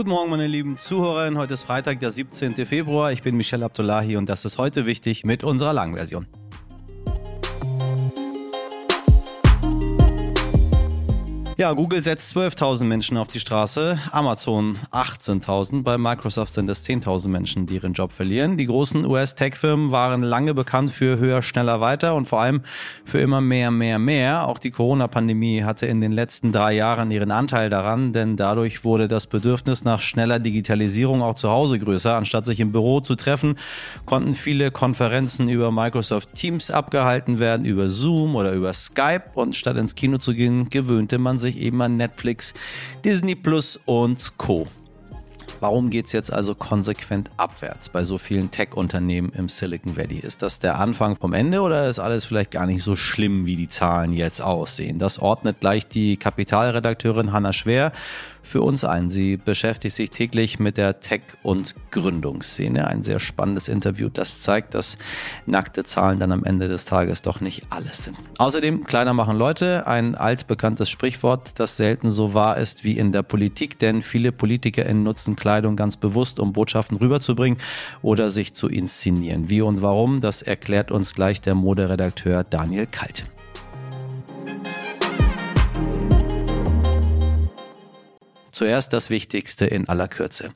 Guten Morgen, meine lieben Zuhörerinnen. Heute ist Freitag, der 17. Februar. Ich bin Michelle Abdullahi und das ist heute wichtig mit unserer langen Ja, Google setzt 12.000 Menschen auf die Straße, Amazon 18.000, bei Microsoft sind es 10.000 Menschen, die ihren Job verlieren. Die großen US-Tech-Firmen waren lange bekannt für höher, schneller, weiter und vor allem für immer mehr, mehr, mehr. Auch die Corona-Pandemie hatte in den letzten drei Jahren ihren Anteil daran, denn dadurch wurde das Bedürfnis nach schneller Digitalisierung auch zu Hause größer. Anstatt sich im Büro zu treffen, konnten viele Konferenzen über Microsoft Teams abgehalten werden, über Zoom oder über Skype und statt ins Kino zu gehen, gewöhnte man sich sich eben an Netflix, Disney Plus und Co. Warum geht es jetzt also konsequent abwärts bei so vielen Tech-Unternehmen im Silicon Valley? Ist das der Anfang vom Ende oder ist alles vielleicht gar nicht so schlimm, wie die Zahlen jetzt aussehen? Das ordnet gleich die Kapitalredakteurin Hanna Schwer für uns ein. Sie beschäftigt sich täglich mit der Tech- und Gründungsszene. Ein sehr spannendes Interview, das zeigt, dass nackte Zahlen dann am Ende des Tages doch nicht alles sind. Außerdem, kleiner machen Leute, ein altbekanntes Sprichwort, das selten so wahr ist wie in der Politik, denn viele PolitikerInnen nutzen Kleidung ganz bewusst, um Botschaften rüberzubringen oder sich zu inszenieren. Wie und warum, das erklärt uns gleich der Moderedakteur Daniel Kalt. Zuerst das Wichtigste in aller Kürze.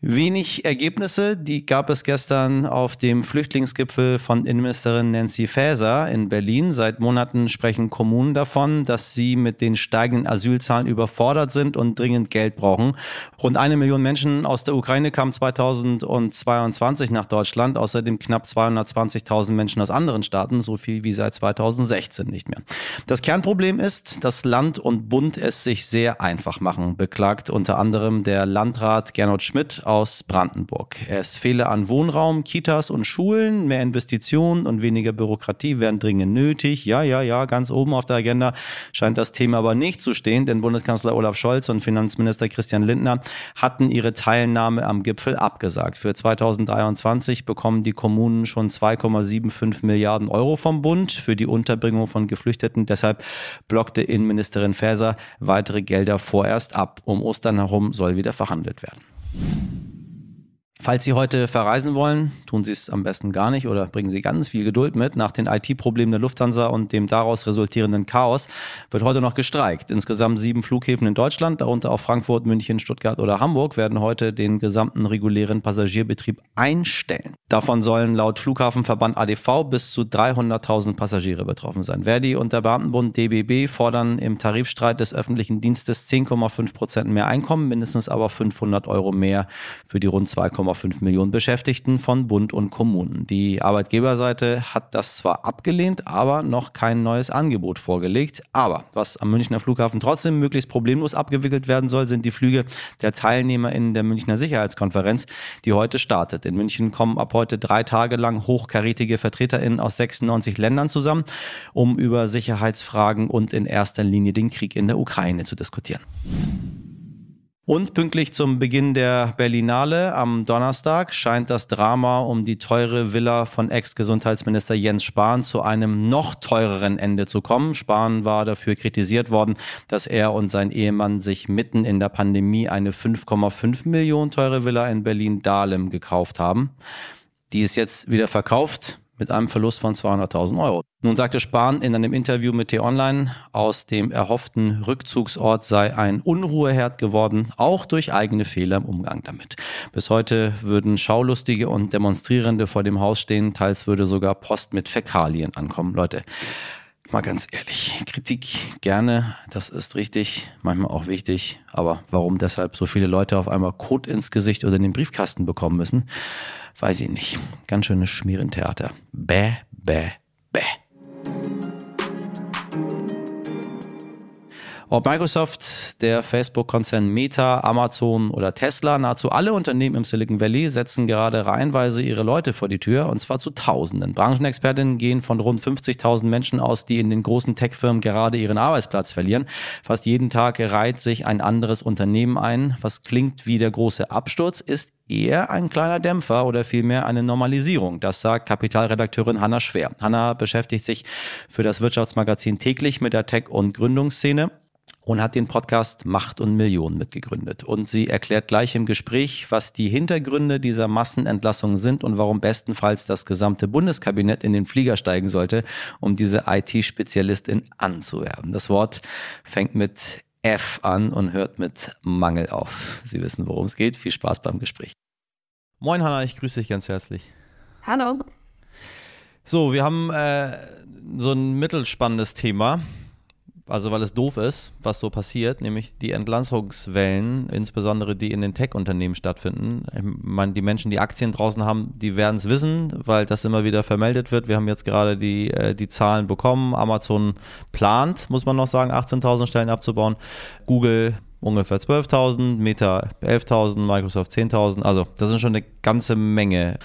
Wenig Ergebnisse, die gab es gestern auf dem Flüchtlingsgipfel von Innenministerin Nancy Faeser in Berlin. Seit Monaten sprechen Kommunen davon, dass sie mit den steigenden Asylzahlen überfordert sind und dringend Geld brauchen. Rund eine Million Menschen aus der Ukraine kamen 2022 nach Deutschland, außerdem knapp 220.000 Menschen aus anderen Staaten, so viel wie seit 2016 nicht mehr. Das Kernproblem ist, dass Land und Bund es sich sehr einfach machen, beklagt unter anderem der Landrat Gernot Schmidt aus Brandenburg. Es fehle an Wohnraum, Kitas und Schulen, mehr Investitionen und weniger Bürokratie wären dringend nötig. Ja, ja, ja, ganz oben auf der Agenda scheint das Thema aber nicht zu stehen, denn Bundeskanzler Olaf Scholz und Finanzminister Christian Lindner hatten ihre Teilnahme am Gipfel abgesagt. Für 2023 bekommen die Kommunen schon 2,75 Milliarden Euro vom Bund für die Unterbringung von Geflüchteten. Deshalb blockte Innenministerin Faeser weitere Gelder vorerst ab. Um Ostern herum soll wieder verhandelt werden. Falls Sie heute verreisen wollen, tun Sie es am besten gar nicht oder bringen Sie ganz viel Geduld mit. Nach den IT-Problemen der Lufthansa und dem daraus resultierenden Chaos wird heute noch gestreikt. Insgesamt sieben Flughäfen in Deutschland, darunter auch Frankfurt, München, Stuttgart oder Hamburg, werden heute den gesamten regulären Passagierbetrieb einstellen. Davon sollen laut Flughafenverband ADV bis zu 300.000 Passagiere betroffen sein. Verdi und der Beamtenbund DBB fordern im Tarifstreit des öffentlichen Dienstes 10,5 Prozent mehr Einkommen, mindestens aber 500 Euro mehr für die rund 2,5 1,5 Millionen Beschäftigten von Bund und Kommunen. Die Arbeitgeberseite hat das zwar abgelehnt, aber noch kein neues Angebot vorgelegt. Aber was am Münchner Flughafen trotzdem möglichst problemlos abgewickelt werden soll, sind die Flüge der TeilnehmerInnen der Münchner Sicherheitskonferenz, die heute startet. In München kommen ab heute drei Tage lang hochkarätige VertreterInnen aus 96 Ländern zusammen, um über Sicherheitsfragen und in erster Linie den Krieg in der Ukraine zu diskutieren. Und pünktlich zum Beginn der Berlinale am Donnerstag scheint das Drama um die teure Villa von Ex-Gesundheitsminister Jens Spahn zu einem noch teureren Ende zu kommen. Spahn war dafür kritisiert worden, dass er und sein Ehemann sich mitten in der Pandemie eine 5,5 Millionen teure Villa in Berlin-Dahlem gekauft haben. Die ist jetzt wieder verkauft mit einem Verlust von 200.000 Euro. Nun sagte Spahn in einem Interview mit T-Online, aus dem erhofften Rückzugsort sei ein Unruheherd geworden, auch durch eigene Fehler im Umgang damit. Bis heute würden Schaulustige und Demonstrierende vor dem Haus stehen, teils würde sogar Post mit Fäkalien ankommen. Leute, mal ganz ehrlich, Kritik gerne, das ist richtig, manchmal auch wichtig, aber warum deshalb so viele Leute auf einmal Kot ins Gesicht oder in den Briefkasten bekommen müssen, weiß ich nicht. Ganz schönes Schmierentheater. Bäh, bäh, bäh. Ob Microsoft, der Facebook-Konzern Meta, Amazon oder Tesla, nahezu alle Unternehmen im Silicon Valley setzen gerade reihenweise ihre Leute vor die Tür und zwar zu Tausenden. Branchenexpertinnen gehen von rund 50.000 Menschen aus, die in den großen Tech-Firmen gerade ihren Arbeitsplatz verlieren. Fast jeden Tag reiht sich ein anderes Unternehmen ein. Was klingt wie der große Absturz, ist eher ein kleiner Dämpfer oder vielmehr eine Normalisierung. Das sagt Kapitalredakteurin Hanna Schwer. Hanna beschäftigt sich für das Wirtschaftsmagazin täglich mit der Tech- und Gründungsszene und hat den Podcast Macht und Millionen mitgegründet. Und sie erklärt gleich im Gespräch, was die Hintergründe dieser Massenentlassungen sind und warum bestenfalls das gesamte Bundeskabinett in den Flieger steigen sollte, um diese IT-Spezialistin anzuwerben. Das Wort fängt mit F an und hört mit Mangel auf. Sie wissen, worum es geht. Viel Spaß beim Gespräch. Moin Hanna, ich grüße dich ganz herzlich. Hallo. So, wir haben äh, so ein mittelspannendes Thema also weil es doof ist, was so passiert, nämlich die Entlassungswellen, insbesondere die in den Tech-Unternehmen stattfinden. meine, die Menschen, die Aktien draußen haben, die werden es wissen, weil das immer wieder vermeldet wird. Wir haben jetzt gerade die, äh, die Zahlen bekommen. Amazon plant, muss man noch sagen, 18.000 Stellen abzubauen. Google ungefähr 12.000, Meta 11.000, Microsoft 10.000. Also das sind schon eine ganze Menge.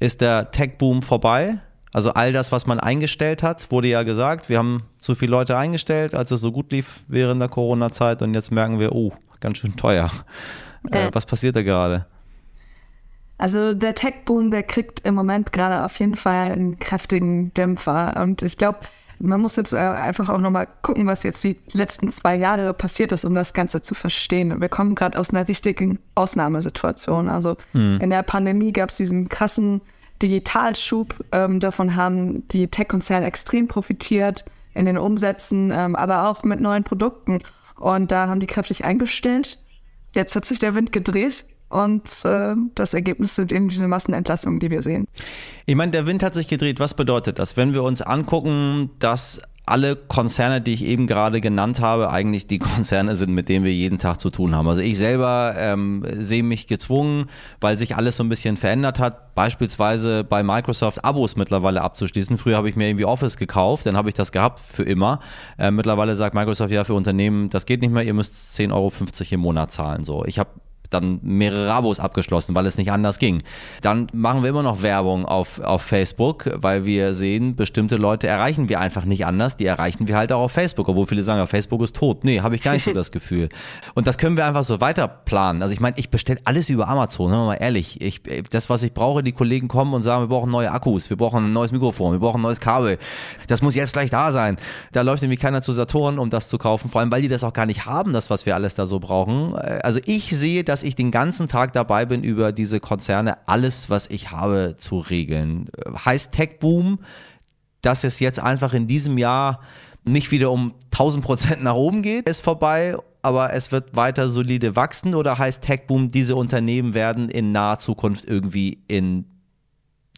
Ist der Tech-Boom vorbei? Also all das, was man eingestellt hat, wurde ja gesagt, wir haben zu viele Leute eingestellt, als es so gut lief während der Corona-Zeit und jetzt merken wir, oh, ganz schön teuer. Äh, was passiert da gerade? Also der Tech-Boom, der kriegt im Moment gerade auf jeden Fall einen kräftigen Dämpfer. Und ich glaube, man muss jetzt äh, einfach auch nochmal gucken, was jetzt die letzten zwei Jahre passiert ist, um das Ganze zu verstehen. Wir kommen gerade aus einer richtigen Ausnahmesituation. Also hm. in der Pandemie gab es diesen krassen Digitalschub. Ähm, davon haben die Tech-Konzerne extrem profitiert in den Umsätzen, ähm, aber auch mit neuen Produkten. Und da haben die kräftig eingestellt. Jetzt hat sich der Wind gedreht und äh, das Ergebnis sind eben diese Massenentlassungen, die wir sehen. Ich meine, der Wind hat sich gedreht. Was bedeutet das? Wenn wir uns angucken, dass alle Konzerne, die ich eben gerade genannt habe, eigentlich die Konzerne sind, mit denen wir jeden Tag zu tun haben. Also ich selber ähm, sehe mich gezwungen, weil sich alles so ein bisschen verändert hat, beispielsweise bei Microsoft Abos mittlerweile abzuschließen. Früher habe ich mir irgendwie Office gekauft, dann habe ich das gehabt für immer. Äh, mittlerweile sagt Microsoft ja für Unternehmen, das geht nicht mehr, ihr müsst 10,50 Euro im Monat zahlen. So, ich habe dann mehrere Abos abgeschlossen, weil es nicht anders ging. Dann machen wir immer noch Werbung auf, auf Facebook, weil wir sehen, bestimmte Leute erreichen wir einfach nicht anders. Die erreichen wir halt auch auf Facebook, obwohl viele sagen, Facebook ist tot. Nee, habe ich gar nicht so das Gefühl. Und das können wir einfach so weiter planen. Also ich meine, ich bestelle alles über Amazon, ne, mal ehrlich. Ich, das, was ich brauche, die Kollegen kommen und sagen, wir brauchen neue Akkus, wir brauchen ein neues Mikrofon, wir brauchen ein neues Kabel. Das muss jetzt gleich da sein. Da läuft nämlich keiner zu Saturn, um das zu kaufen, vor allem, weil die das auch gar nicht haben, das, was wir alles da so brauchen. Also ich sehe, dass ich den ganzen Tag dabei bin, über diese Konzerne alles, was ich habe, zu regeln. Heißt Tech Boom, dass es jetzt einfach in diesem Jahr nicht wieder um 1000 Prozent nach oben geht, ist vorbei, aber es wird weiter solide wachsen oder heißt Tech Boom, diese Unternehmen werden in naher Zukunft irgendwie in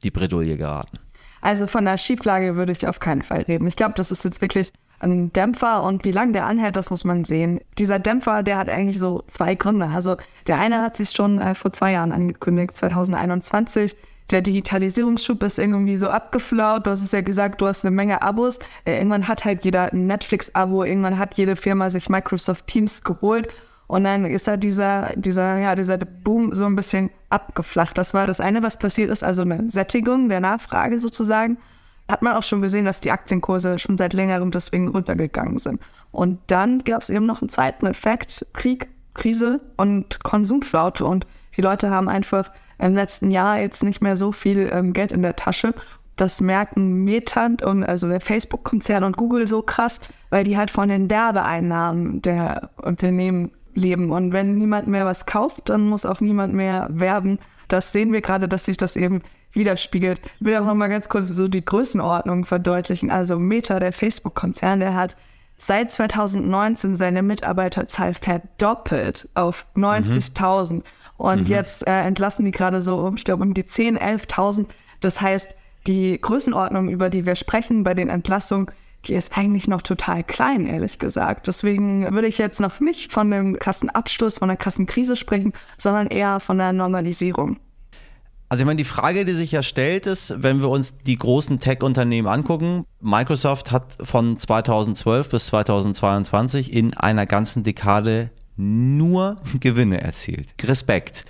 die Bredouille geraten? Also von der Schieflage würde ich auf keinen Fall reden. Ich glaube, das ist jetzt wirklich ein Dämpfer und wie lange der anhält, das muss man sehen. Dieser Dämpfer, der hat eigentlich so zwei Gründe. Also der eine hat sich schon äh, vor zwei Jahren angekündigt, 2021. Der Digitalisierungsschub ist irgendwie so abgeflaut. Du hast es ja gesagt, du hast eine Menge Abos. Äh, irgendwann hat halt jeder ein Netflix-Abo, irgendwann hat jede Firma sich Microsoft Teams geholt. Und dann ist da dieser, dieser, ja, dieser Boom so ein bisschen abgeflacht. Das war das eine, was passiert ist, also eine Sättigung der Nachfrage sozusagen hat man auch schon gesehen, dass die Aktienkurse schon seit längerem deswegen runtergegangen sind. Und dann gab es eben noch einen zweiten Effekt, Krieg, Krise und Konsumflaute. Und die Leute haben einfach im letzten Jahr jetzt nicht mehr so viel ähm, Geld in der Tasche. Das merken Meta und also der Facebook-Konzern und Google so krass, weil die halt von den Werbeeinnahmen der Unternehmen leben. Und wenn niemand mehr was kauft, dann muss auch niemand mehr werben. Das sehen wir gerade, dass sich das eben widerspiegelt. Ich will auch noch mal ganz kurz so die Größenordnung verdeutlichen. Also Meta, der Facebook-Konzern, der hat seit 2019 seine Mitarbeiterzahl verdoppelt auf 90.000. Mhm. Und mhm. jetzt äh, entlassen die gerade so, ich glaube, um die 10.000, 11.000. Das heißt, die Größenordnung, über die wir sprechen bei den Entlassungen, die ist eigentlich noch total klein, ehrlich gesagt. Deswegen würde ich jetzt noch nicht von dem Kassenabschluss, von der Kassenkrise sprechen, sondern eher von der Normalisierung. Also ich meine, die Frage, die sich ja stellt, ist, wenn wir uns die großen Tech-Unternehmen angucken, Microsoft hat von 2012 bis 2022 in einer ganzen Dekade nur Gewinne erzielt. Respekt.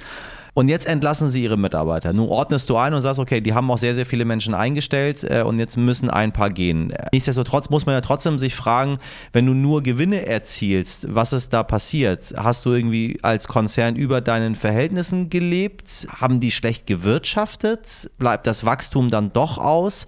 Und jetzt entlassen sie ihre Mitarbeiter. Nun ordnest du ein und sagst, okay, die haben auch sehr, sehr viele Menschen eingestellt äh, und jetzt müssen ein paar gehen. Nichtsdestotrotz muss man ja trotzdem sich fragen, wenn du nur Gewinne erzielst, was ist da passiert? Hast du irgendwie als Konzern über deinen Verhältnissen gelebt? Haben die schlecht gewirtschaftet? Bleibt das Wachstum dann doch aus?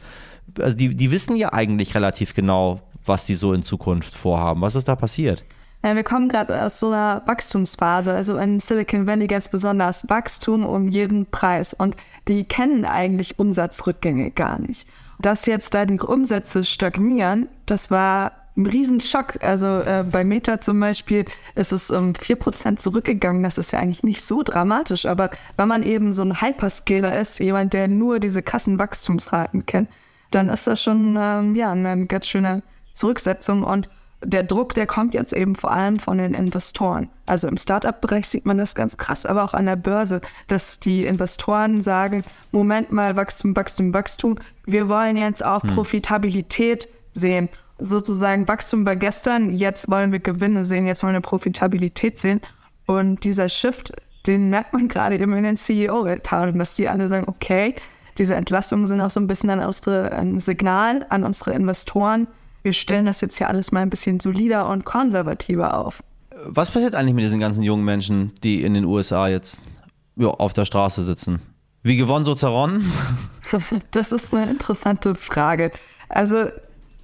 Also die, die wissen ja eigentlich relativ genau, was die so in Zukunft vorhaben. Was ist da passiert? Ja, wir kommen gerade aus so einer Wachstumsphase, also in Silicon Valley ganz besonders Wachstum um jeden Preis. Und die kennen eigentlich Umsatzrückgänge gar nicht. Dass jetzt da die Umsätze stagnieren, das war ein Riesenschock. Also äh, bei Meta zum Beispiel ist es um 4% zurückgegangen. Das ist ja eigentlich nicht so dramatisch, aber wenn man eben so ein Hyperscaler ist, jemand, der nur diese Kassenwachstumsraten kennt, dann ist das schon ähm, ja, eine ganz schöne Zurücksetzung. Und der Druck, der kommt jetzt eben vor allem von den Investoren. Also im Startup-Bereich sieht man das ganz krass, aber auch an der Börse, dass die Investoren sagen, Moment mal, Wachstum, Wachstum, Wachstum. Wir wollen jetzt auch hm. Profitabilität sehen sozusagen Wachstum bei gestern, jetzt wollen wir Gewinne sehen, jetzt wollen wir Profitabilität sehen. Und dieser Shift, den merkt man gerade eben in den CEO-Etagen, dass die alle sagen, okay, diese Entlastungen sind auch so ein bisschen an unsere, ein Signal an unsere Investoren. Wir stellen das jetzt hier alles mal ein bisschen solider und konservativer auf. Was passiert eigentlich mit diesen ganzen jungen Menschen, die in den USA jetzt jo, auf der Straße sitzen? Wie gewonnen, so zerronnen? das ist eine interessante Frage. Also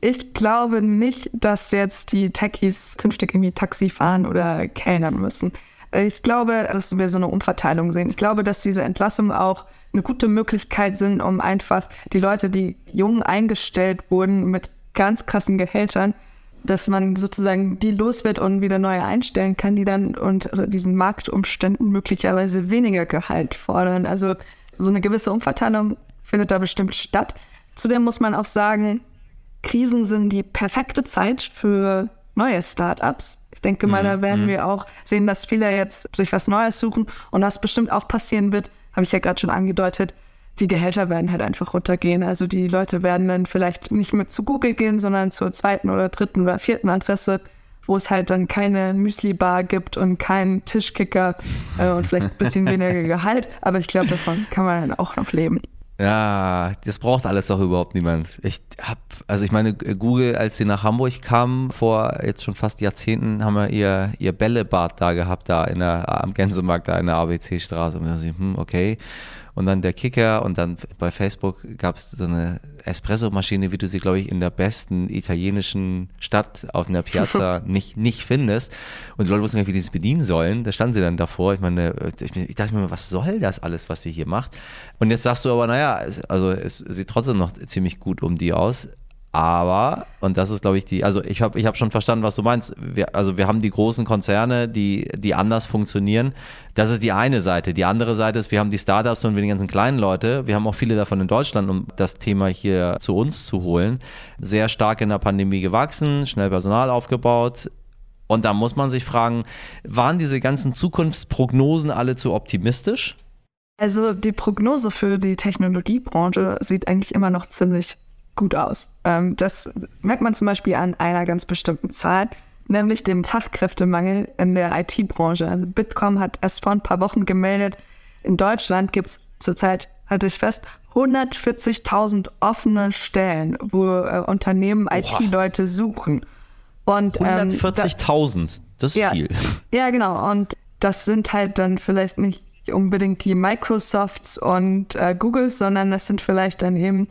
ich glaube nicht, dass jetzt die Techies künftig irgendwie Taxi fahren oder kellnern müssen. Ich glaube, dass wir so eine Umverteilung sehen. Ich glaube, dass diese Entlassungen auch eine gute Möglichkeit sind, um einfach die Leute, die jung eingestellt wurden mit ganz krassen Gehältern, dass man sozusagen die los wird und wieder neue einstellen kann, die dann unter diesen Marktumständen möglicherweise weniger Gehalt fordern. Also so eine gewisse Umverteilung findet da bestimmt statt. Zudem muss man auch sagen, Krisen sind die perfekte Zeit für neue Startups. Ich denke mal, da werden mhm. wir auch sehen, dass viele jetzt sich was Neues suchen und was bestimmt auch passieren wird, habe ich ja gerade schon angedeutet. Die Gehälter werden halt einfach runtergehen. Also die Leute werden dann vielleicht nicht mehr zu Google gehen, sondern zur zweiten oder dritten oder vierten Adresse, wo es halt dann keine Müsli-Bar gibt und keinen Tischkicker äh, und vielleicht ein bisschen weniger Gehalt. Aber ich glaube, davon kann man dann auch noch leben. Ja, das braucht alles doch überhaupt niemand. Ich hab, also ich meine, Google, als sie nach Hamburg kamen, vor jetzt schon fast Jahrzehnten, haben wir ihr, ihr Bällebad da gehabt, da in der, am Gänsemarkt, da in der ABC-Straße. Und wir dachten, hm, okay und dann der Kicker und dann bei Facebook gab es so eine Espresso-Maschine, wie du sie, glaube ich, in der besten italienischen Stadt auf einer Piazza nicht, nicht findest. Und die Leute wussten gar nicht, wie die es bedienen sollen. Da standen sie dann davor. Ich meine, ich, ich dachte mir, was soll das alles, was sie hier macht? Und jetzt sagst du aber, naja, also es sieht trotzdem noch ziemlich gut um die aus. Aber, und das ist, glaube ich, die, also ich habe ich hab schon verstanden, was du meinst. Wir, also wir haben die großen Konzerne, die, die anders funktionieren. Das ist die eine Seite. Die andere Seite ist, wir haben die Startups und wir die ganzen kleinen Leute. Wir haben auch viele davon in Deutschland, um das Thema hier zu uns zu holen. Sehr stark in der Pandemie gewachsen, schnell Personal aufgebaut. Und da muss man sich fragen, waren diese ganzen Zukunftsprognosen alle zu optimistisch? Also die Prognose für die Technologiebranche sieht eigentlich immer noch ziemlich gut aus. Ähm, das merkt man zum Beispiel an einer ganz bestimmten Zahl, nämlich dem Fachkräftemangel in der IT-Branche. Also Bitkom hat erst vor ein paar Wochen gemeldet, in Deutschland gibt es zurzeit, halte ich fest, 140.000 offene Stellen, wo äh, Unternehmen IT-Leute suchen. 140.000, ähm, das ist ja, viel. Ja, genau. Und das sind halt dann vielleicht nicht unbedingt die Microsofts und äh, Googles, sondern das sind vielleicht dann eben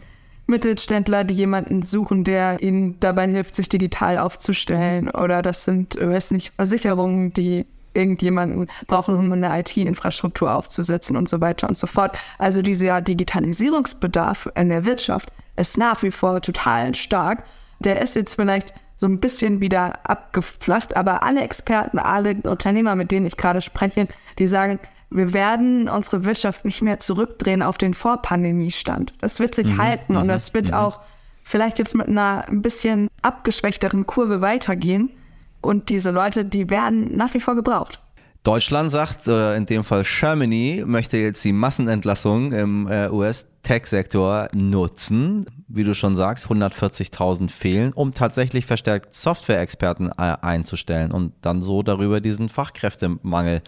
Mittelständler, die jemanden suchen, der ihnen dabei hilft, sich digital aufzustellen. Oder das sind, weiß nicht, Versicherungen, die irgendjemanden brauchen, um eine IT-Infrastruktur aufzusetzen und so weiter und so fort. Also dieser Digitalisierungsbedarf in der Wirtschaft ist nach wie vor total stark. Der ist jetzt vielleicht so ein bisschen wieder abgeflacht, aber alle Experten, alle Unternehmer, mit denen ich gerade spreche, die sagen, wir werden unsere Wirtschaft nicht mehr zurückdrehen auf den Vorpandemiestand. Das wird sich mhm. halten und mhm. das wird mhm. auch vielleicht jetzt mit einer ein bisschen abgeschwächteren Kurve weitergehen. Und diese Leute, die werden nach wie vor gebraucht. Deutschland sagt, oder in dem Fall Germany, möchte jetzt die Massenentlassung im äh, US-Tech-Sektor nutzen. Wie du schon sagst, 140.000 fehlen, um tatsächlich verstärkt Software-Experten äh, einzustellen und dann so darüber diesen Fachkräftemangel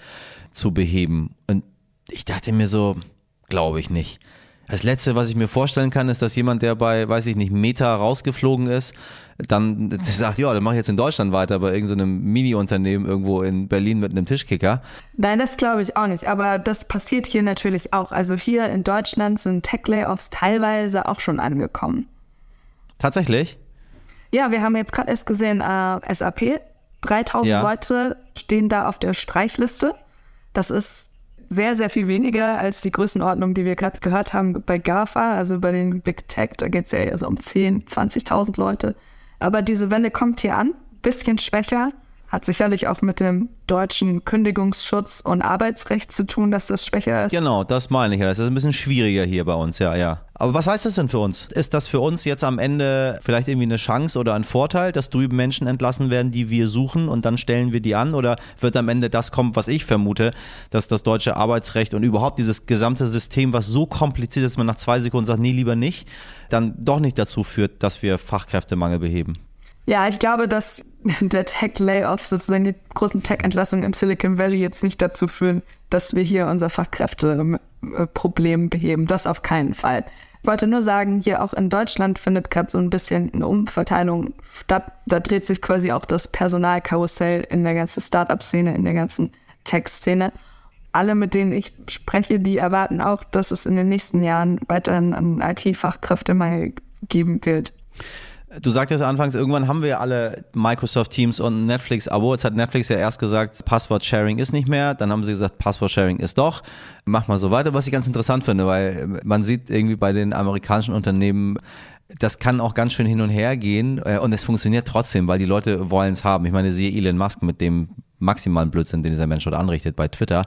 zu beheben. Und ich dachte mir so, glaube ich nicht. Das Letzte, was ich mir vorstellen kann, ist, dass jemand, der bei, weiß ich nicht, Meta rausgeflogen ist, dann sagt, ja, dann mache ich jetzt in Deutschland weiter bei irgendeinem so Mini-Unternehmen irgendwo in Berlin mit einem Tischkicker. Nein, das glaube ich auch nicht. Aber das passiert hier natürlich auch. Also hier in Deutschland sind Tech-Layoffs teilweise auch schon angekommen. Tatsächlich? Ja, wir haben jetzt gerade erst gesehen, äh, SAP 3000 ja. Leute stehen da auf der Streichliste. Das ist sehr, sehr viel weniger als die Größenordnung, die wir gerade gehört haben bei GAFA, also bei den Big Tech. Da geht es ja eher so um 10.000, 20.000 Leute. Aber diese Welle kommt hier an, bisschen schwächer. Hat sicherlich auch mit dem deutschen Kündigungsschutz und Arbeitsrecht zu tun, dass das schwächer ist. Genau, das meine ich ja. Das ist ein bisschen schwieriger hier bei uns, ja, ja. Aber was heißt das denn für uns? Ist das für uns jetzt am Ende vielleicht irgendwie eine Chance oder ein Vorteil, dass drüben Menschen entlassen werden, die wir suchen und dann stellen wir die an? Oder wird am Ende das kommen, was ich vermute, dass das deutsche Arbeitsrecht und überhaupt dieses gesamte System, was so kompliziert ist, dass man nach zwei Sekunden sagt, nee, lieber nicht, dann doch nicht dazu führt, dass wir Fachkräftemangel beheben? Ja, ich glaube, dass der Tech-Layoff, sozusagen die großen Tech-Entlassungen im Silicon Valley jetzt nicht dazu führen, dass wir hier unser Fachkräfteproblem beheben. Das auf keinen Fall. Ich wollte nur sagen, hier auch in Deutschland findet gerade so ein bisschen eine Umverteilung statt. Da dreht sich quasi auch das Personalkarussell in der ganzen Startup-Szene, in der ganzen Tech-Szene. Alle, mit denen ich spreche, die erwarten auch, dass es in den nächsten Jahren weiterhin einen IT-Fachkräftemangel geben wird. Du sagtest anfangs, irgendwann haben wir alle Microsoft Teams und Netflix-Abo. Jetzt hat Netflix ja erst gesagt, Passwort-Sharing ist nicht mehr. Dann haben sie gesagt, Passwort-Sharing ist doch. Mach mal so weiter. Was ich ganz interessant finde, weil man sieht irgendwie bei den amerikanischen Unternehmen, das kann auch ganz schön hin und her gehen äh, und es funktioniert trotzdem, weil die Leute wollen es haben. Ich meine, siehe Elon Musk mit dem maximalen Blödsinn, den dieser Mensch dort anrichtet bei Twitter.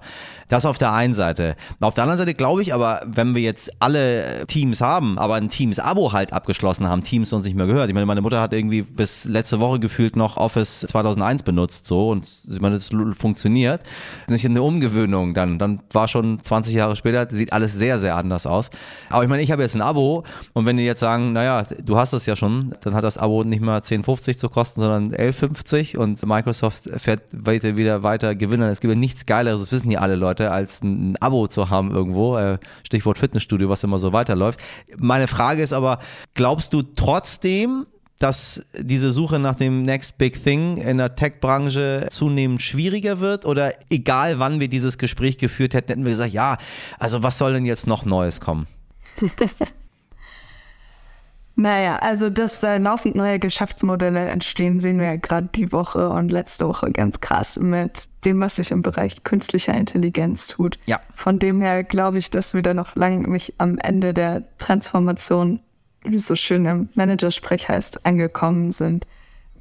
Das auf der einen Seite. Auf der anderen Seite glaube ich aber, wenn wir jetzt alle Teams haben, aber ein Teams-Abo halt abgeschlossen haben, Teams uns nicht mehr gehört. Ich meine, meine Mutter hat irgendwie bis letzte Woche gefühlt noch Office 2001 benutzt, so und ich meine, das funktioniert. Nicht eine Umgewöhnung dann. Dann war schon 20 Jahre später, sieht alles sehr, sehr anders aus. Aber ich meine, ich habe jetzt ein Abo und wenn die jetzt sagen, naja, du hast es ja schon, dann hat das Abo nicht mal 10,50 zu kosten, sondern 11,50 und Microsoft fährt weiter Leute wieder weiter gewinnen. Es gibt ja nichts Geileres, das wissen ja alle Leute, als ein, ein Abo zu haben irgendwo. Äh, Stichwort Fitnessstudio, was immer so weiterläuft. Meine Frage ist aber, glaubst du trotzdem, dass diese Suche nach dem Next Big Thing in der Tech-Branche zunehmend schwieriger wird? Oder egal wann wir dieses Gespräch geführt hätten, hätten wir gesagt, ja, also was soll denn jetzt noch Neues kommen? Naja, also dass äh, laufend neue Geschäftsmodelle entstehen, sehen wir ja gerade die Woche und letzte Woche ganz krass mit dem, was sich im Bereich künstlicher Intelligenz tut. Ja. Von dem her glaube ich, dass wir da noch lange nicht am Ende der Transformation, wie es so schön im Managersprech heißt, angekommen sind.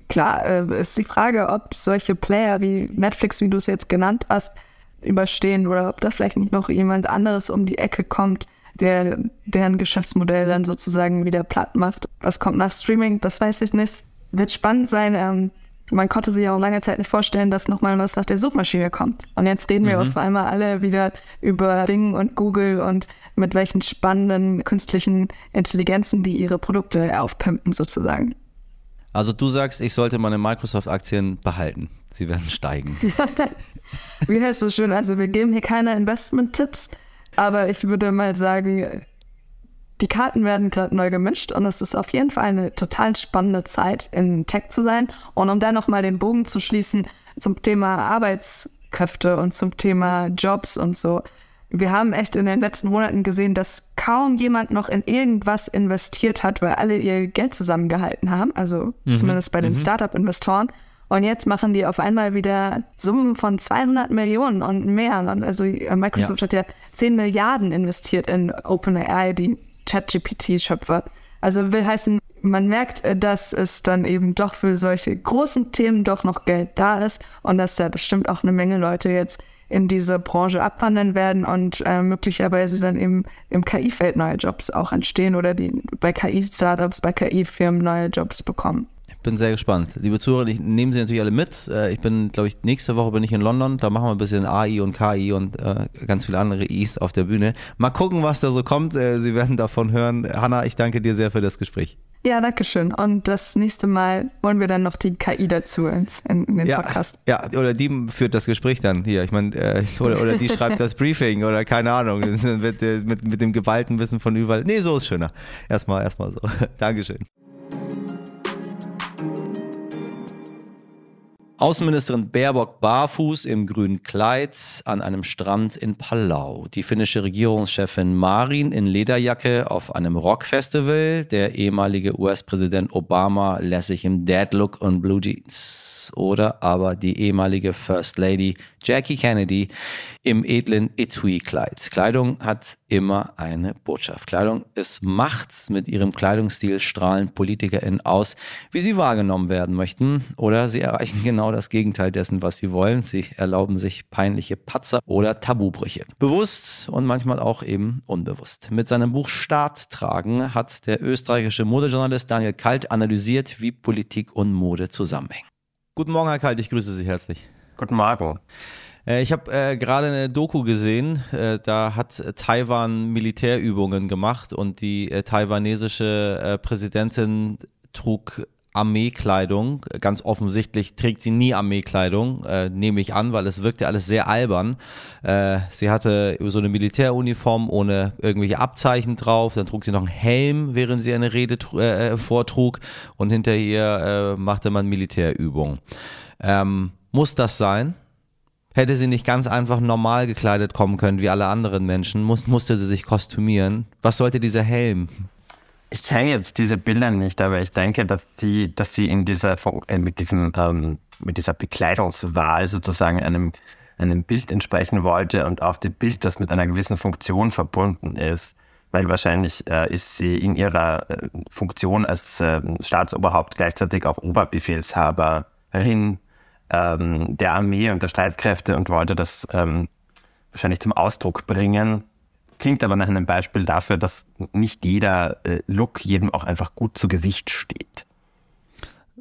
Klar, äh, ist die Frage, ob solche Player wie Netflix, wie du es jetzt genannt hast, überstehen oder ob da vielleicht nicht noch jemand anderes um die Ecke kommt, der deren Geschäftsmodell dann sozusagen wieder platt macht. Was kommt nach Streaming, das weiß ich nicht. Wird spannend sein. Ähm, man konnte sich auch lange Zeit nicht vorstellen, dass nochmal was nach der Suchmaschine kommt. Und jetzt reden wir mhm. auf einmal alle wieder über Bing und Google und mit welchen spannenden künstlichen Intelligenzen, die ihre Produkte aufpimpen sozusagen. Also du sagst, ich sollte meine Microsoft-Aktien behalten. Sie werden steigen. Wie heißt es schön? Also wir geben hier keine Investment-Tipps. Aber ich würde mal sagen, die Karten werden gerade neu gemischt und es ist auf jeden Fall eine total spannende Zeit in Tech zu sein. Und um da nochmal den Bogen zu schließen zum Thema Arbeitskräfte und zum Thema Jobs und so. Wir haben echt in den letzten Monaten gesehen, dass kaum jemand noch in irgendwas investiert hat, weil alle ihr Geld zusammengehalten haben. Also mhm. zumindest bei den mhm. Startup-Investoren. Und jetzt machen die auf einmal wieder Summen von 200 Millionen und mehr. Also äh, Microsoft ja. hat ja 10 Milliarden investiert in OpenAI, die ChatGPT-Schöpfer. Also will heißen, man merkt, äh, dass es dann eben doch für solche großen Themen doch noch Geld da ist und dass da bestimmt auch eine Menge Leute jetzt in diese Branche abwandern werden und äh, möglicherweise dann eben im KI-Feld neue Jobs auch entstehen oder die bei KI-Startups, bei KI-Firmen neue Jobs bekommen bin sehr gespannt. Liebe Zuhörer, ich nehme sie natürlich alle mit. Äh, ich bin, glaube ich, nächste Woche bin ich in London. Da machen wir ein bisschen AI und KI und äh, ganz viele andere Is auf der Bühne. Mal gucken, was da so kommt. Äh, sie werden davon hören. Hanna, ich danke dir sehr für das Gespräch. Ja, danke schön. Und das nächste Mal wollen wir dann noch die KI dazu ins, in, in den ja, Podcast. Ja, oder die führt das Gespräch dann hier. Ich meine, äh, oder, oder die schreibt das Briefing oder keine Ahnung. mit, mit, mit dem geballten Wissen von überall. Nee, so ist schöner. Erstmal, erstmal so. Dankeschön. Außenministerin Baerbock barfuß im grünen Kleid an einem Strand in Palau. Die finnische Regierungschefin Marin in Lederjacke auf einem Rockfestival. Der ehemalige US-Präsident Obama lässt sich im Deadlook und Blue Jeans. Oder aber die ehemalige First Lady Jackie Kennedy im edlen Etui-Kleid. Kleidung hat immer eine Botschaft. Kleidung ist Macht. Mit ihrem Kleidungsstil strahlen PolitikerInnen aus, wie sie wahrgenommen werden möchten. Oder sie erreichen genau das Gegenteil dessen, was sie wollen. Sie erlauben sich peinliche Patzer oder Tabubrüche. Bewusst und manchmal auch eben unbewusst. Mit seinem Buch Staat tragen hat der österreichische Modejournalist Daniel Kalt analysiert, wie Politik und Mode zusammenhängen. Guten Morgen, Herr Kalt, ich grüße Sie herzlich. Guten Morgen. Äh, ich habe äh, gerade eine Doku gesehen, äh, da hat Taiwan Militärübungen gemacht und die äh, taiwanesische äh, Präsidentin trug Armeekleidung. Ganz offensichtlich trägt sie nie Armeekleidung, äh, nehme ich an, weil es wirkte alles sehr albern. Äh, sie hatte so eine Militäruniform ohne irgendwelche Abzeichen drauf. Dann trug sie noch einen Helm, während sie eine Rede äh, vortrug. Und hinter ihr äh, machte man Militärübungen. Ähm, muss das sein? Hätte sie nicht ganz einfach normal gekleidet kommen können wie alle anderen Menschen? Muss, musste sie sich kostümieren? Was sollte dieser Helm? Ich zeige jetzt diese Bilder nicht, aber ich denke, dass sie, dass sie in dieser, äh, mit, diesem, ähm, mit dieser Bekleidungswahl sozusagen einem, einem Bild entsprechen wollte und auch dem Bild, das mit einer gewissen Funktion verbunden ist. Weil wahrscheinlich äh, ist sie in ihrer äh, Funktion als äh, Staatsoberhaupt gleichzeitig auch Oberbefehlshaberin ähm, der Armee und der Streitkräfte und wollte das ähm, wahrscheinlich zum Ausdruck bringen. Klingt aber nach einem Beispiel dafür, dass nicht jeder äh, Look jedem auch einfach gut zu Gesicht steht.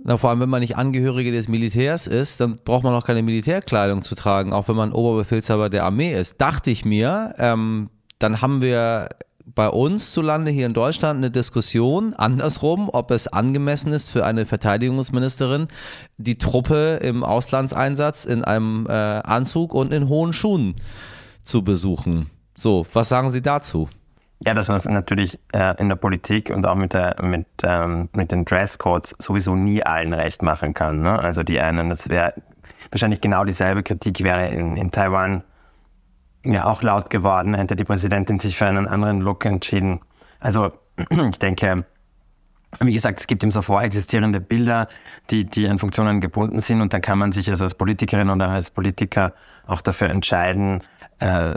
Na, vor allem, wenn man nicht Angehörige des Militärs ist, dann braucht man auch keine Militärkleidung zu tragen, auch wenn man Oberbefehlshaber der Armee ist. Dachte ich mir, ähm, dann haben wir bei uns zu Lande hier in Deutschland eine Diskussion andersrum, ob es angemessen ist für eine Verteidigungsministerin, die Truppe im Auslandseinsatz in einem äh, Anzug und in hohen Schuhen zu besuchen. So, was sagen Sie dazu? Ja, dass man es natürlich äh, in der Politik und auch mit, der, mit, ähm, mit den Dresscodes sowieso nie allen recht machen kann. Ne? Also die einen, das wäre wahrscheinlich genau dieselbe Kritik wäre in, in Taiwan ja auch laut geworden, hätte die Präsidentin sich für einen anderen Look entschieden. Also ich denke, wie gesagt, es gibt eben so vorexistierende Bilder, die, die an Funktionen gebunden sind und dann kann man sich also als Politikerin oder als Politiker auch dafür entscheiden, äh,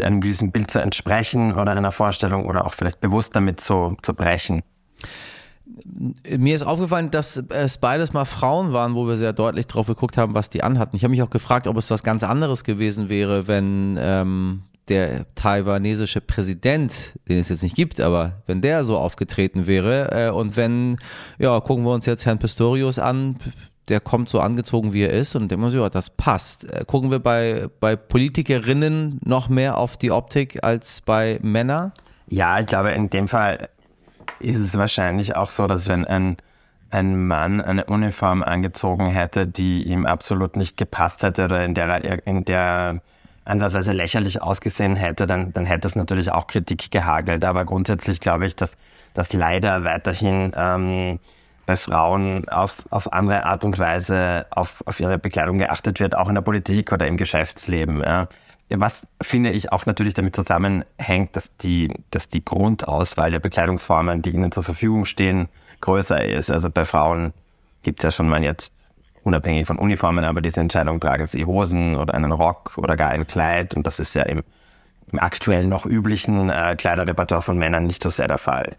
einem gewissen Bild zu entsprechen oder einer Vorstellung oder auch vielleicht bewusst damit zu, zu brechen. Mir ist aufgefallen, dass es beides mal Frauen waren, wo wir sehr deutlich drauf geguckt haben, was die anhatten. Ich habe mich auch gefragt, ob es was ganz anderes gewesen wäre, wenn ähm, der taiwanesische Präsident, den es jetzt nicht gibt, aber wenn der so aufgetreten wäre äh, und wenn, ja, gucken wir uns jetzt Herrn Pistorius an, der kommt so angezogen, wie er ist und denken wir so, ja, das passt. Äh, gucken wir bei, bei Politikerinnen noch mehr auf die Optik als bei Männern? Ja, ich glaube, in dem Fall ist es wahrscheinlich auch so, dass wenn ein, ein Mann eine Uniform angezogen hätte, die ihm absolut nicht gepasst hätte oder in der, in der andersweise lächerlich ausgesehen hätte, dann, dann hätte es natürlich auch Kritik gehagelt. Aber grundsätzlich glaube ich, dass, dass leider weiterhin ähm, bei Frauen auf, auf andere Art und Weise auf, auf ihre Bekleidung geachtet wird, auch in der Politik oder im Geschäftsleben. Ja. Was finde ich auch natürlich damit zusammenhängt, dass die, dass die Grundauswahl der Bekleidungsformen, die ihnen zur Verfügung stehen, größer ist. Also bei Frauen gibt es ja schon mal jetzt unabhängig von Uniformen, aber diese Entscheidung, tragen sie Hosen oder einen Rock oder gar ein Kleid. Und das ist ja im, im aktuell noch üblichen äh, Kleiderrepertoire von Männern nicht so sehr der Fall.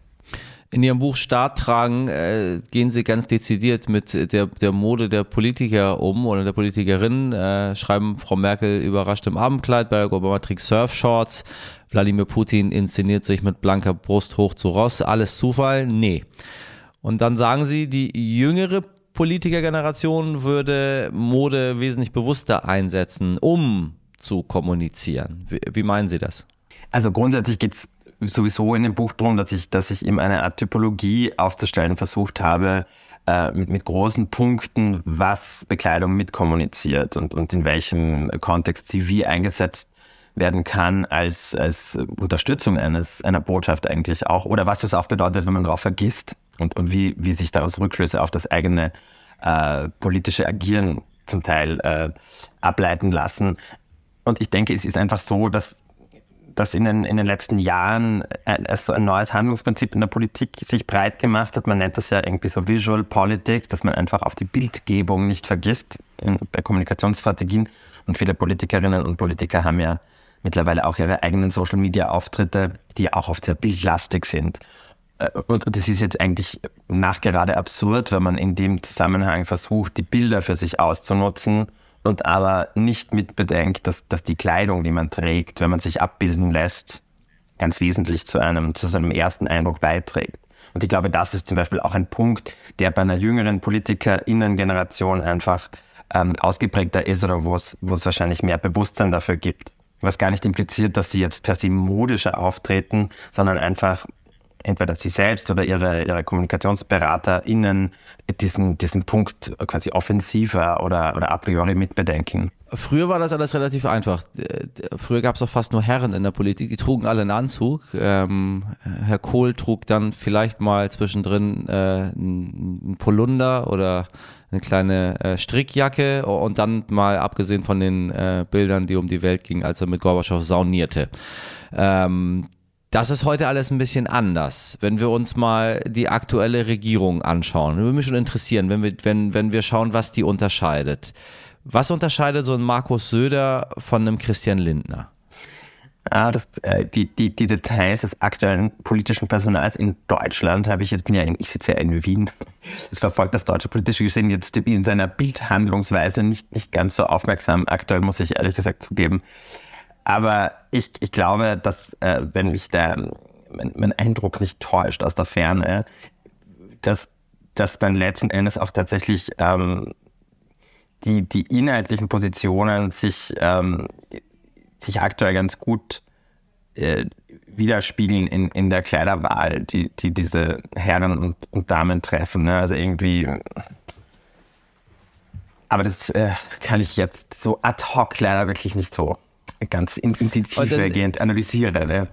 In Ihrem Buch Staat tragen äh, gehen Sie ganz dezidiert mit der, der Mode der Politiker um oder der Politikerin. Äh, schreiben Frau Merkel überrascht im Abendkleid, Barack Obama trägt Surfshorts, Wladimir Putin inszeniert sich mit blanker Brust hoch zu Ross. Alles Zufall? Nee. Und dann sagen Sie, die jüngere Politikergeneration würde Mode wesentlich bewusster einsetzen, um zu kommunizieren. Wie, wie meinen Sie das? Also grundsätzlich geht es sowieso in dem Buch drum, dass ich, dass ich eben eine Art Typologie aufzustellen versucht habe, äh, mit, mit großen Punkten, was Bekleidung mitkommuniziert und, und in welchem Kontext sie wie eingesetzt werden kann als, als Unterstützung eines, einer Botschaft eigentlich auch oder was das auch bedeutet, wenn man darauf vergisst und, und wie, wie sich daraus Rückschlüsse auf das eigene äh, politische Agieren zum Teil äh, ableiten lassen. Und ich denke, es ist einfach so, dass, dass in, den, in den letzten Jahren äh, so ein neues Handlungsprinzip in der Politik sich breit gemacht hat. Man nennt das ja irgendwie so Visual Politics, dass man einfach auf die Bildgebung nicht vergisst in, bei Kommunikationsstrategien. Und viele Politikerinnen und Politiker haben ja mittlerweile auch ihre eigenen Social-Media-Auftritte, die auch oft sehr bildlastig sind. Äh, und das ist jetzt eigentlich nachgerade absurd, wenn man in dem Zusammenhang versucht, die Bilder für sich auszunutzen und aber nicht mitbedenkt, dass, dass die Kleidung, die man trägt, wenn man sich abbilden lässt, ganz wesentlich zu einem, zu seinem ersten Eindruck beiträgt. Und ich glaube, das ist zum Beispiel auch ein Punkt, der bei einer jüngeren PolitikerInnen-Generation einfach ähm, ausgeprägter ist oder wo es, wo es wahrscheinlich mehr Bewusstsein dafür gibt. Was gar nicht impliziert, dass sie jetzt per se modischer auftreten, sondern einfach entweder sie selbst oder ihre, ihre KommunikationsberaterInnen diesen, diesen Punkt quasi offensiver oder, oder a priori mitbedenken. Früher war das alles relativ einfach. Früher gab es auch fast nur Herren in der Politik, die trugen alle einen Anzug. Ähm, Herr Kohl trug dann vielleicht mal zwischendrin äh, einen Polunder oder eine kleine äh, Strickjacke und dann mal abgesehen von den äh, Bildern, die um die Welt gingen, als er mit Gorbatschow saunierte. Ähm, das ist heute alles ein bisschen anders. Wenn wir uns mal die aktuelle Regierung anschauen, würde mich schon interessieren, wenn wir, wenn, wenn wir schauen, was die unterscheidet. Was unterscheidet so ein Markus Söder von einem Christian Lindner? Ah, das, äh, die, die, die Details des aktuellen politischen Personals in Deutschland habe ich jetzt, bin ja in, ich sitze ja in Wien. Es verfolgt das deutsche politische Geschehen jetzt in seiner Bildhandlungsweise nicht, nicht ganz so aufmerksam. Aktuell muss ich ehrlich gesagt zugeben. Aber ich, ich glaube, dass, äh, wenn mich der, mein, mein, Eindruck nicht täuscht aus der Ferne, dass, dass dann letzten Endes auch tatsächlich ähm, die, die inhaltlichen Positionen sich, ähm, sich aktuell ganz gut äh, widerspiegeln in, in der Kleiderwahl, die, die diese Herren und, und Damen treffen. Ne? Also irgendwie. Aber das äh, kann ich jetzt so ad hoc leider wirklich nicht so ganz intensivgehend analysiere. Ne?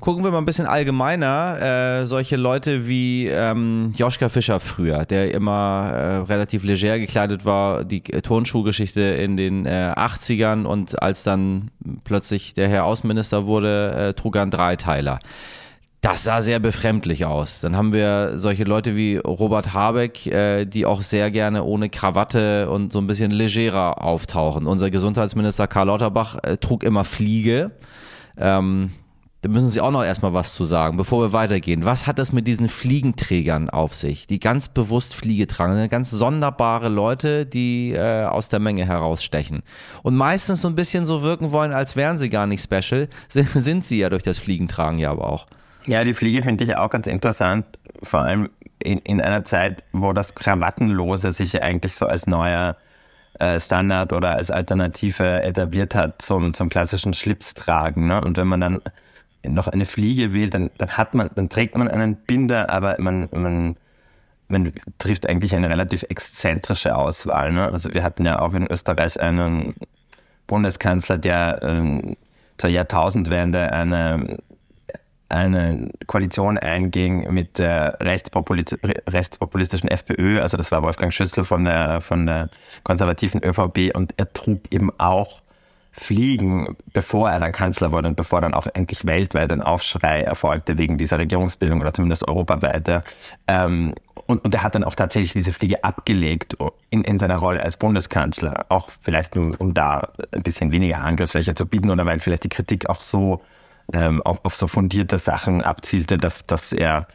Gucken wir mal ein bisschen allgemeiner. Äh, solche Leute wie ähm, Joschka Fischer früher, der immer äh, relativ leger gekleidet war, die Turnschuhgeschichte in den äh, 80ern und als dann plötzlich der Herr Außenminister wurde, äh, trug er einen Dreiteiler. Das sah sehr befremdlich aus. Dann haben wir solche Leute wie Robert Habeck, äh, die auch sehr gerne ohne Krawatte und so ein bisschen legerer auftauchen. Unser Gesundheitsminister Karl Lauterbach äh, trug immer Fliege. Ähm, da müssen Sie auch noch erstmal was zu sagen, bevor wir weitergehen. Was hat es mit diesen Fliegenträgern auf sich, die ganz bewusst Fliege tragen? Das sind ganz sonderbare Leute, die äh, aus der Menge herausstechen. Und meistens so ein bisschen so wirken wollen, als wären sie gar nicht special. Sind, sind sie ja durch das Fliegentragen ja aber auch. Ja, die Fliege finde ich auch ganz interessant, vor allem in, in einer Zeit, wo das Krawattenlose sich eigentlich so als neuer äh, Standard oder als Alternative etabliert hat zum, zum klassischen Schlipstragen. Ne? Und wenn man dann noch eine Fliege wählt, dann, dann hat man, dann trägt man einen Binder, aber man, man, man trifft eigentlich eine relativ exzentrische Auswahl. Ne? Also wir hatten ja auch in Österreich einen Bundeskanzler, der ähm, zur Jahrtausendwende eine eine Koalition einging mit der Rechtspopulis rechtspopulistischen FPÖ, also das war Wolfgang Schüssel von der, von der konservativen ÖVP und er trug eben auch Fliegen, bevor er dann Kanzler wurde und bevor dann auch endlich weltweit ein Aufschrei erfolgte wegen dieser Regierungsbildung oder zumindest europaweit. Ähm, und, und er hat dann auch tatsächlich diese Fliege abgelegt in, in seiner Rolle als Bundeskanzler, auch vielleicht nur, um da ein bisschen weniger Angriffsfläche zu bieten oder weil vielleicht die Kritik auch so ähm, auf, auf, so fundierte Sachen abzielte, dass, dass er,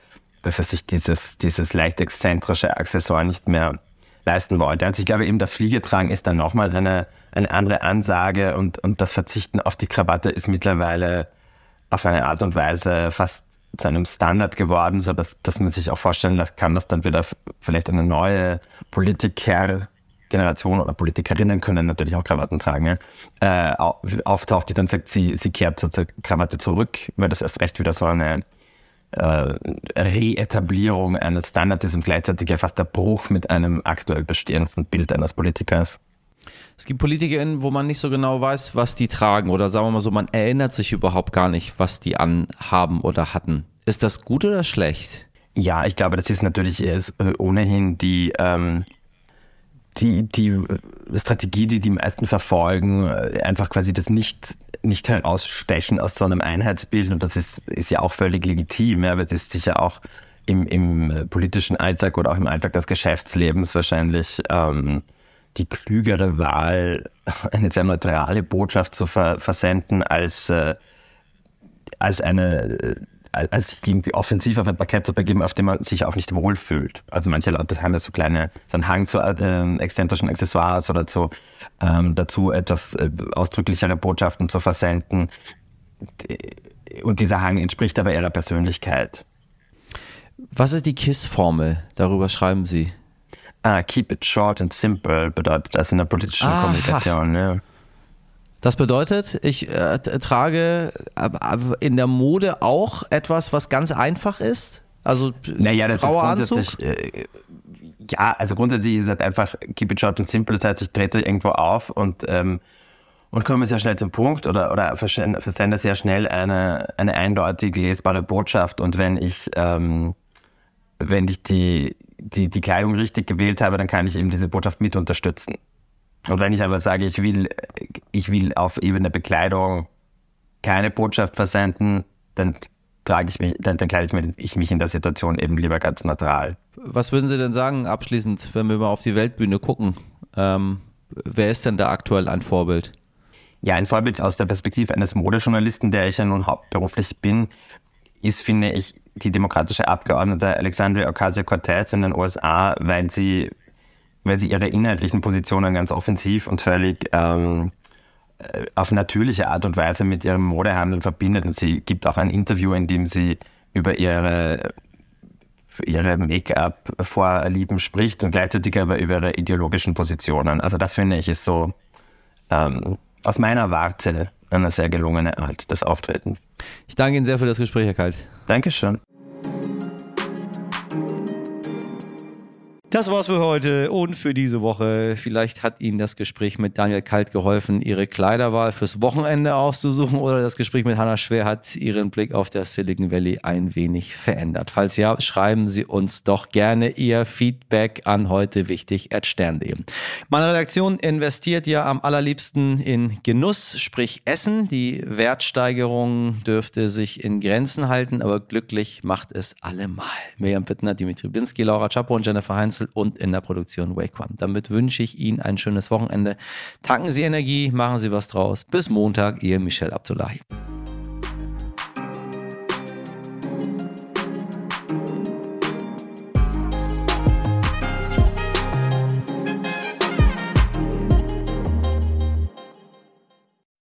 dass er sich dieses, dieses leicht exzentrische Accessoire nicht mehr leisten wollte. Also ich glaube eben, das Fliegetragen ist dann nochmal eine, eine andere Ansage und, und das Verzichten auf die Krawatte ist mittlerweile auf eine Art und Weise fast zu einem Standard geworden, so dass, dass man sich auch vorstellen kann, dass dann wieder vielleicht eine neue Politiker Generation oder Politikerinnen können natürlich auch Krawatten tragen, äh, auftaucht, die dann sagt, sie, sie kehrt zur Krawatte zurück, weil das erst recht wieder so eine äh, Reetablierung eines Standards ist und gleichzeitig ja fast der Bruch mit einem aktuell bestehenden Bild eines Politikers. Es gibt PolitikerInnen, wo man nicht so genau weiß, was die tragen oder sagen wir mal so, man erinnert sich überhaupt gar nicht, was die anhaben oder hatten. Ist das gut oder schlecht? Ja, ich glaube, das ist natürlich ohnehin die, ähm, die, die Strategie, die die meisten verfolgen, äh, einfach quasi das nicht, nicht herausstechen aus so einem Einheitsbild. Und das ist, ist ja auch völlig legitim, ja, aber das ist sicher auch im, im äh, politischen Alltag oder auch im Alltag des Geschäftslebens wahrscheinlich ähm, die klügere Wahl, eine sehr neutrale Botschaft zu ver versenden, als, äh, als eine äh, als irgendwie offensiv auf ein Parkett zu begeben, auf dem man sich auch nicht wohlfühlt. Also manche Leute haben ja so kleine, so einen Hang zu äh, exzentrischen Accessoires oder zu, ähm, dazu etwas äh, ausdrücklichere Botschaften zu versenden. Und dieser Hang entspricht aber ihrer Persönlichkeit. Was ist die KISS-Formel? Darüber schreiben Sie. Ah, keep it short and simple bedeutet das in der politischen Aha. Kommunikation. Ja. Das bedeutet, ich äh, trage in der Mode auch etwas, was ganz einfach ist. Also naja, das ist grundsätzlich, äh, ja, also grundsätzlich ist es einfach keep it short and simple. Das heißt, ich trete irgendwo auf und ähm, und komme sehr schnell zum Punkt oder, oder versende sehr schnell eine, eine eindeutig lesbare Botschaft. Und wenn ich, ähm, wenn ich die, die, die Kleidung richtig gewählt habe, dann kann ich eben diese Botschaft mit unterstützen. Und wenn ich aber sage, ich will, ich will auf Ebene Bekleidung keine Botschaft versenden, dann trage ich mich, dann, dann kleide ich mich in der Situation eben lieber ganz neutral. Was würden Sie denn sagen, abschließend, wenn wir mal auf die Weltbühne gucken? Ähm, wer ist denn da aktuell ein Vorbild? Ja, ein Vorbild aus der Perspektive eines Modejournalisten, der ich ja nun hauptberuflich bin, ist, finde ich, die demokratische Abgeordnete Alexandria Ocasio-Cortez in den USA, weil sie weil sie ihre inhaltlichen Positionen ganz offensiv und völlig ähm, äh, auf natürliche Art und Weise mit ihrem Modehandel verbindet. Und sie gibt auch ein Interview, in dem sie über ihre, ihre Make-up-Vorlieben spricht und gleichzeitig aber über ihre ideologischen Positionen. Also das finde ich ist so ähm, aus meiner Warte eine sehr gelungene Art des Auftretens. Ich danke Ihnen sehr für das Gespräch, Herr Kalt. Dankeschön. Das war's für heute und für diese Woche. Vielleicht hat Ihnen das Gespräch mit Daniel Kalt geholfen, Ihre Kleiderwahl fürs Wochenende auszusuchen oder das Gespräch mit Hannah Schwer hat Ihren Blick auf das Silicon Valley ein wenig verändert. Falls ja, schreiben Sie uns doch gerne Ihr Feedback an heute wichtig stern.de. Meine Redaktion investiert ja am allerliebsten in Genuss, sprich Essen. Die Wertsteigerung dürfte sich in Grenzen halten, aber glücklich macht es allemal. Miriam Bittner, Dimitri Blinski, Laura Chapo und Jennifer Heinz Einzel- und in der Produktion Wake One. Damit wünsche ich Ihnen ein schönes Wochenende. Tanken Sie Energie, machen Sie was draus. Bis Montag, Ihr Michel Abdullahi.